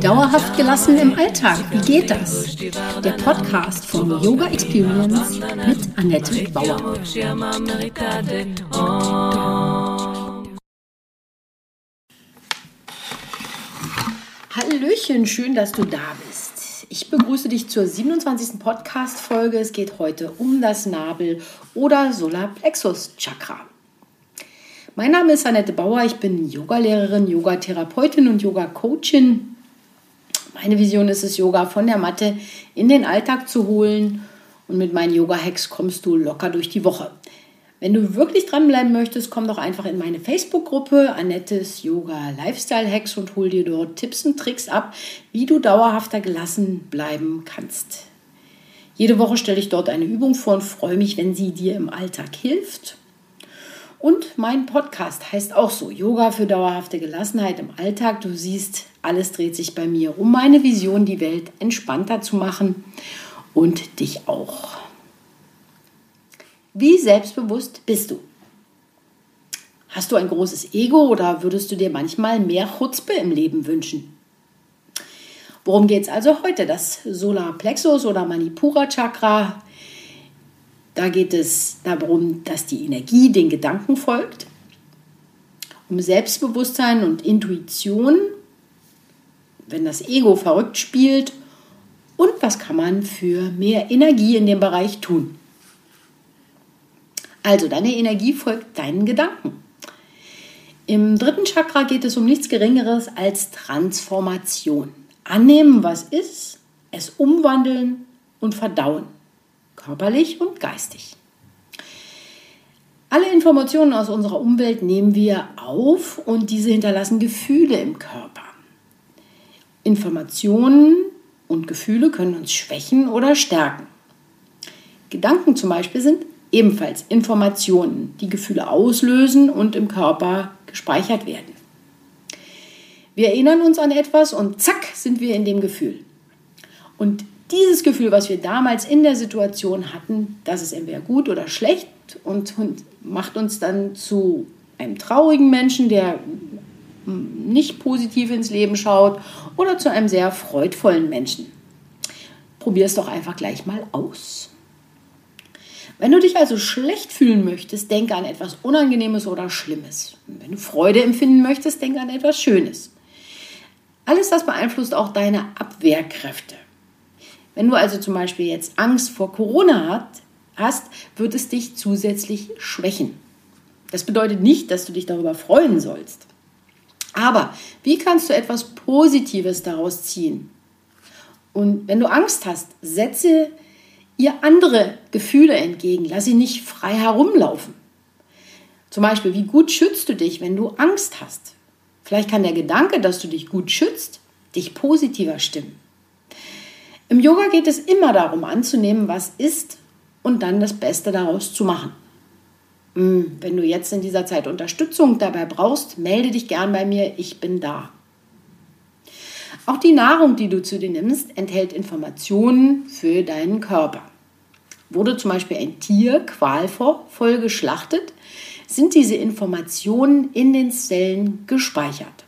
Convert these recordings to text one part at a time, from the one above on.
Dauerhaft gelassen im Alltag, wie geht das? Der Podcast von Yoga Experience mit Annette Bauer. Hallöchen, schön, dass du da bist. Ich begrüße dich zur 27. Podcast-Folge. Es geht heute um das Nabel- oder Solarplexus-Chakra. Mein Name ist Annette Bauer, ich bin Yogalehrerin, Yogatherapeutin und Yoga-Coachin. Meine Vision ist es, Yoga von der Matte in den Alltag zu holen und mit meinen Yoga-Hacks kommst du locker durch die Woche. Wenn du wirklich dranbleiben möchtest, komm doch einfach in meine Facebook-Gruppe Annettes Yoga Lifestyle Hacks und hol dir dort Tipps und Tricks ab, wie du dauerhafter gelassen bleiben kannst. Jede Woche stelle ich dort eine Übung vor und freue mich, wenn sie dir im Alltag hilft. Und mein Podcast heißt auch so, Yoga für dauerhafte Gelassenheit im Alltag. Du siehst, alles dreht sich bei mir um meine Vision, die Welt entspannter zu machen und dich auch. Wie selbstbewusst bist du? Hast du ein großes Ego oder würdest du dir manchmal mehr Chutzpe im Leben wünschen? Worum geht es also heute? Das Solarplexus oder Manipura Chakra da geht es darum, dass die Energie den Gedanken folgt, um Selbstbewusstsein und Intuition, wenn das Ego verrückt spielt und was kann man für mehr Energie in dem Bereich tun. Also deine Energie folgt deinen Gedanken. Im dritten Chakra geht es um nichts Geringeres als Transformation. Annehmen, was ist, es umwandeln und verdauen körperlich und geistig. Alle Informationen aus unserer Umwelt nehmen wir auf und diese hinterlassen Gefühle im Körper. Informationen und Gefühle können uns schwächen oder stärken. Gedanken zum Beispiel sind ebenfalls Informationen, die Gefühle auslösen und im Körper gespeichert werden. Wir erinnern uns an etwas und zack sind wir in dem Gefühl. Und dieses Gefühl, was wir damals in der Situation hatten, das ist entweder gut oder schlecht und, macht uns dann zu einem traurigen Menschen, der nicht positiv ins Leben schaut oder zu einem sehr freudvollen Menschen. Probier es doch einfach gleich mal aus. Wenn du dich also schlecht fühlen möchtest, denke an etwas Unangenehmes oder Schlimmes. wenn du Freude empfinden möchtest, denke an etwas Schönes. Alles das beeinflusst auch deine Abwehrkräfte. Wenn du also zum Beispiel jetzt Angst vor Corona hast, wird es dich zusätzlich schwächen. Das bedeutet nicht, dass du dich darüber freuen sollst. Aber wie kannst du etwas Positives daraus ziehen? Und wenn du Angst hast, setze ihr andere Gefühle entgegen. Lass sie nicht frei herumlaufen. Zum Beispiel, wie gut schützt du dich, wenn du Angst hast? Vielleicht kann der Gedanke, dass du dich gut schützt, dich positiver stimmen. Im Yoga geht es immer darum anzunehmen, was ist und dann das Beste daraus zu machen. Hm, wenn du jetzt in dieser Zeit Unterstützung dabei brauchst, melde dich gern bei mir, ich bin da. Auch die Nahrung, die du zu dir nimmst, enthält Informationen für deinen Körper. Wurde zum Beispiel ein Tier qualvoll geschlachtet, sind diese Informationen in den Zellen gespeichert.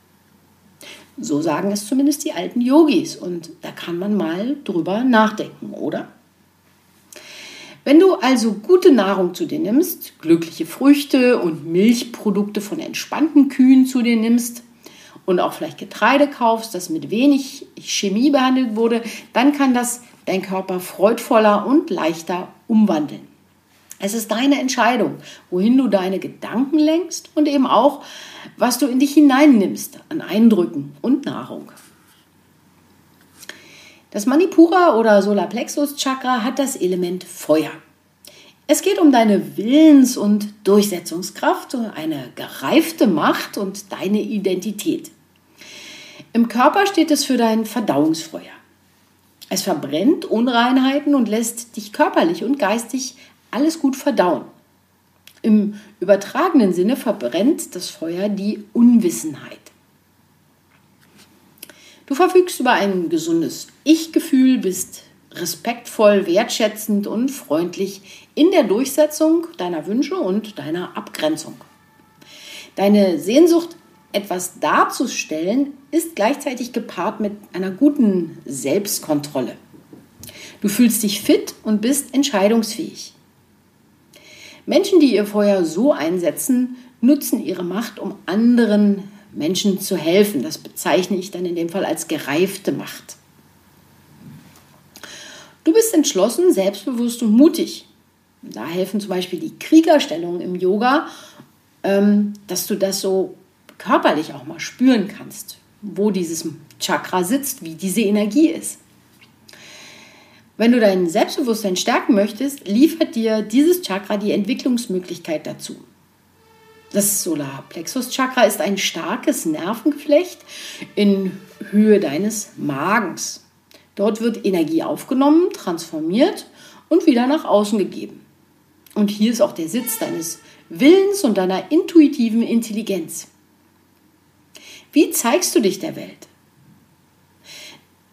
So sagen es zumindest die alten Yogis und da kann man mal drüber nachdenken, oder? Wenn du also gute Nahrung zu dir nimmst, glückliche Früchte und Milchprodukte von entspannten Kühen zu dir nimmst und auch vielleicht Getreide kaufst, das mit wenig Chemie behandelt wurde, dann kann das dein Körper freudvoller und leichter umwandeln. Es ist deine Entscheidung, wohin du deine Gedanken lenkst und eben auch, was du in dich hineinnimmst an Eindrücken und Nahrung. Das Manipura oder Solarplexus Chakra hat das Element Feuer. Es geht um deine Willens- und Durchsetzungskraft, eine gereifte Macht und deine Identität. Im Körper steht es für dein Verdauungsfeuer. Es verbrennt Unreinheiten und lässt dich körperlich und geistig alles gut verdauen. Im übertragenen Sinne verbrennt das Feuer die Unwissenheit. Du verfügst über ein gesundes Ich-Gefühl, bist respektvoll, wertschätzend und freundlich in der Durchsetzung deiner Wünsche und deiner Abgrenzung. Deine Sehnsucht, etwas darzustellen, ist gleichzeitig gepaart mit einer guten Selbstkontrolle. Du fühlst dich fit und bist entscheidungsfähig. Menschen, die ihr Feuer so einsetzen, nutzen ihre Macht, um anderen Menschen zu helfen. Das bezeichne ich dann in dem Fall als gereifte Macht. Du bist entschlossen, selbstbewusst und mutig. Da helfen zum Beispiel die Kriegerstellungen im Yoga, ähm, dass du das so körperlich auch mal spüren kannst, wo dieses Chakra sitzt, wie diese Energie ist. Wenn du dein Selbstbewusstsein stärken möchtest, liefert dir dieses Chakra die Entwicklungsmöglichkeit dazu. Das Solarplexus-Chakra ist ein starkes Nervengeflecht in Höhe deines Magens. Dort wird Energie aufgenommen, transformiert und wieder nach außen gegeben. Und hier ist auch der Sitz deines Willens und deiner intuitiven Intelligenz. Wie zeigst du dich der Welt?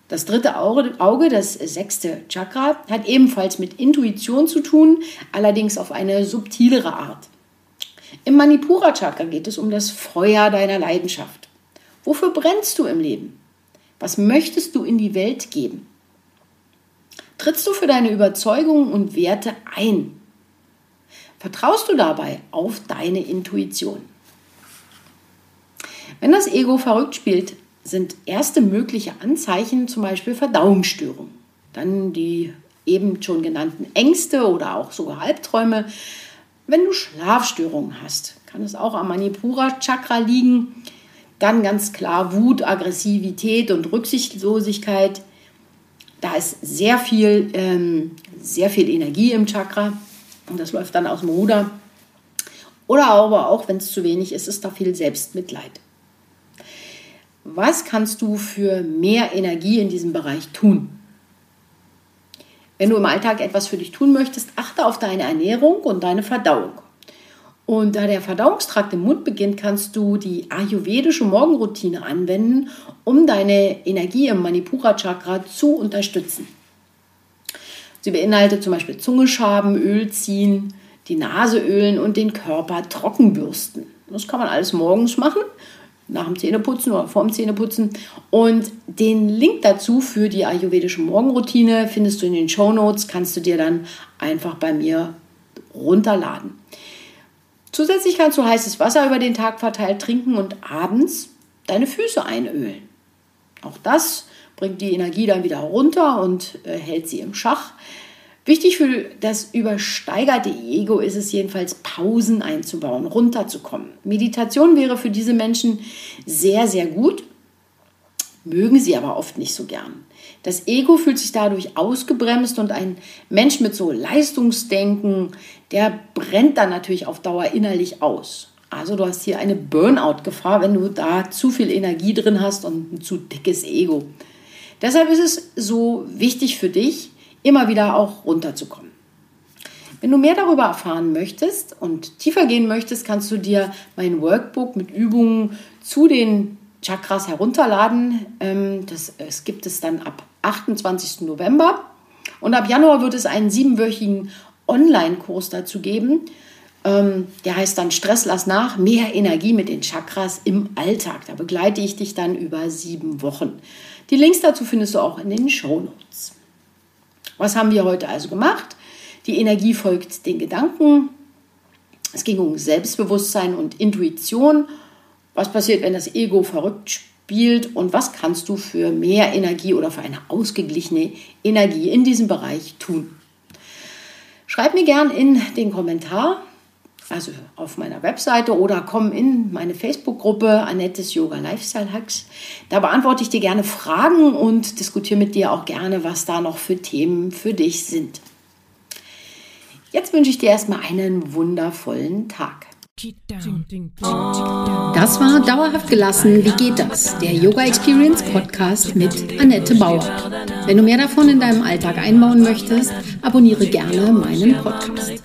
Das dritte Auge, das sechste Chakra, hat ebenfalls mit Intuition zu tun, allerdings auf eine subtilere Art. Im Manipura Chakra geht es um das Feuer deiner Leidenschaft. Wofür brennst du im Leben? Was möchtest du in die Welt geben? Trittst du für deine Überzeugungen und Werte ein? Vertraust du dabei auf deine Intuition? Wenn das Ego verrückt spielt, sind erste mögliche Anzeichen zum Beispiel Verdauungsstörungen. Dann die eben schon genannten Ängste oder auch sogar Albträume. Wenn du Schlafstörungen hast, kann es auch am Manipura Chakra liegen. Dann ganz klar Wut, Aggressivität und Rücksichtslosigkeit. Da ist sehr viel, ähm, sehr viel Energie im Chakra und das läuft dann aus dem Ruder. Oder aber auch, wenn es zu wenig ist, ist da viel Selbstmitleid. Was kannst du für mehr Energie in diesem Bereich tun? Wenn du im Alltag etwas für dich tun möchtest, achte auf deine Ernährung und deine Verdauung. Und da der Verdauungstrakt im Mund beginnt, kannst du die ayurvedische Morgenroutine anwenden, um deine Energie im Manipura Chakra zu unterstützen. Sie beinhaltet zum Beispiel Zunge schaben, Öl ziehen, die Nase ölen und den Körper trockenbürsten. Das kann man alles morgens machen nach dem Zähneputzen oder vorm Zähneputzen. Und den Link dazu für die ayurvedische Morgenroutine findest du in den Show Notes, kannst du dir dann einfach bei mir runterladen. Zusätzlich kannst du heißes Wasser über den Tag verteilt trinken und abends deine Füße einölen. Auch das bringt die Energie dann wieder runter und äh, hält sie im Schach. Wichtig für das übersteigerte Ego ist es jedenfalls, Pausen einzubauen, runterzukommen. Meditation wäre für diese Menschen sehr, sehr gut, mögen sie aber oft nicht so gern. Das Ego fühlt sich dadurch ausgebremst und ein Mensch mit so Leistungsdenken, der brennt dann natürlich auf Dauer innerlich aus. Also du hast hier eine Burnout-Gefahr, wenn du da zu viel Energie drin hast und ein zu dickes Ego. Deshalb ist es so wichtig für dich, immer wieder auch runterzukommen. Wenn du mehr darüber erfahren möchtest und tiefer gehen möchtest, kannst du dir mein Workbook mit Übungen zu den Chakras herunterladen. Ähm, das, das gibt es dann ab 28. November. Und ab Januar wird es einen siebenwöchigen Online-Kurs dazu geben. Ähm, der heißt dann Stress lass nach, mehr Energie mit den Chakras im Alltag. Da begleite ich dich dann über sieben Wochen. Die Links dazu findest du auch in den Show Notes. Was haben wir heute also gemacht? Die Energie folgt den Gedanken. Es ging um Selbstbewusstsein und Intuition. Was passiert, wenn das Ego verrückt spielt? Und was kannst du für mehr Energie oder für eine ausgeglichene Energie in diesem Bereich tun? Schreib mir gern in den Kommentar, also auf meiner Webseite oder komm in meine Facebook-Gruppe Annettes Yoga Lifestyle Hacks. Da beantworte ich dir gerne Fragen und diskutiere mit dir auch gerne, was da noch für Themen für dich sind. Jetzt wünsche ich dir erstmal einen wundervollen Tag. Das war Dauerhaft gelassen. wie geht das? Der Yoga Experience Podcast mit Annette Bauer. Wenn du mehr davon in deinem Alltag einbauen möchtest, abonniere gerne meinen Podcast.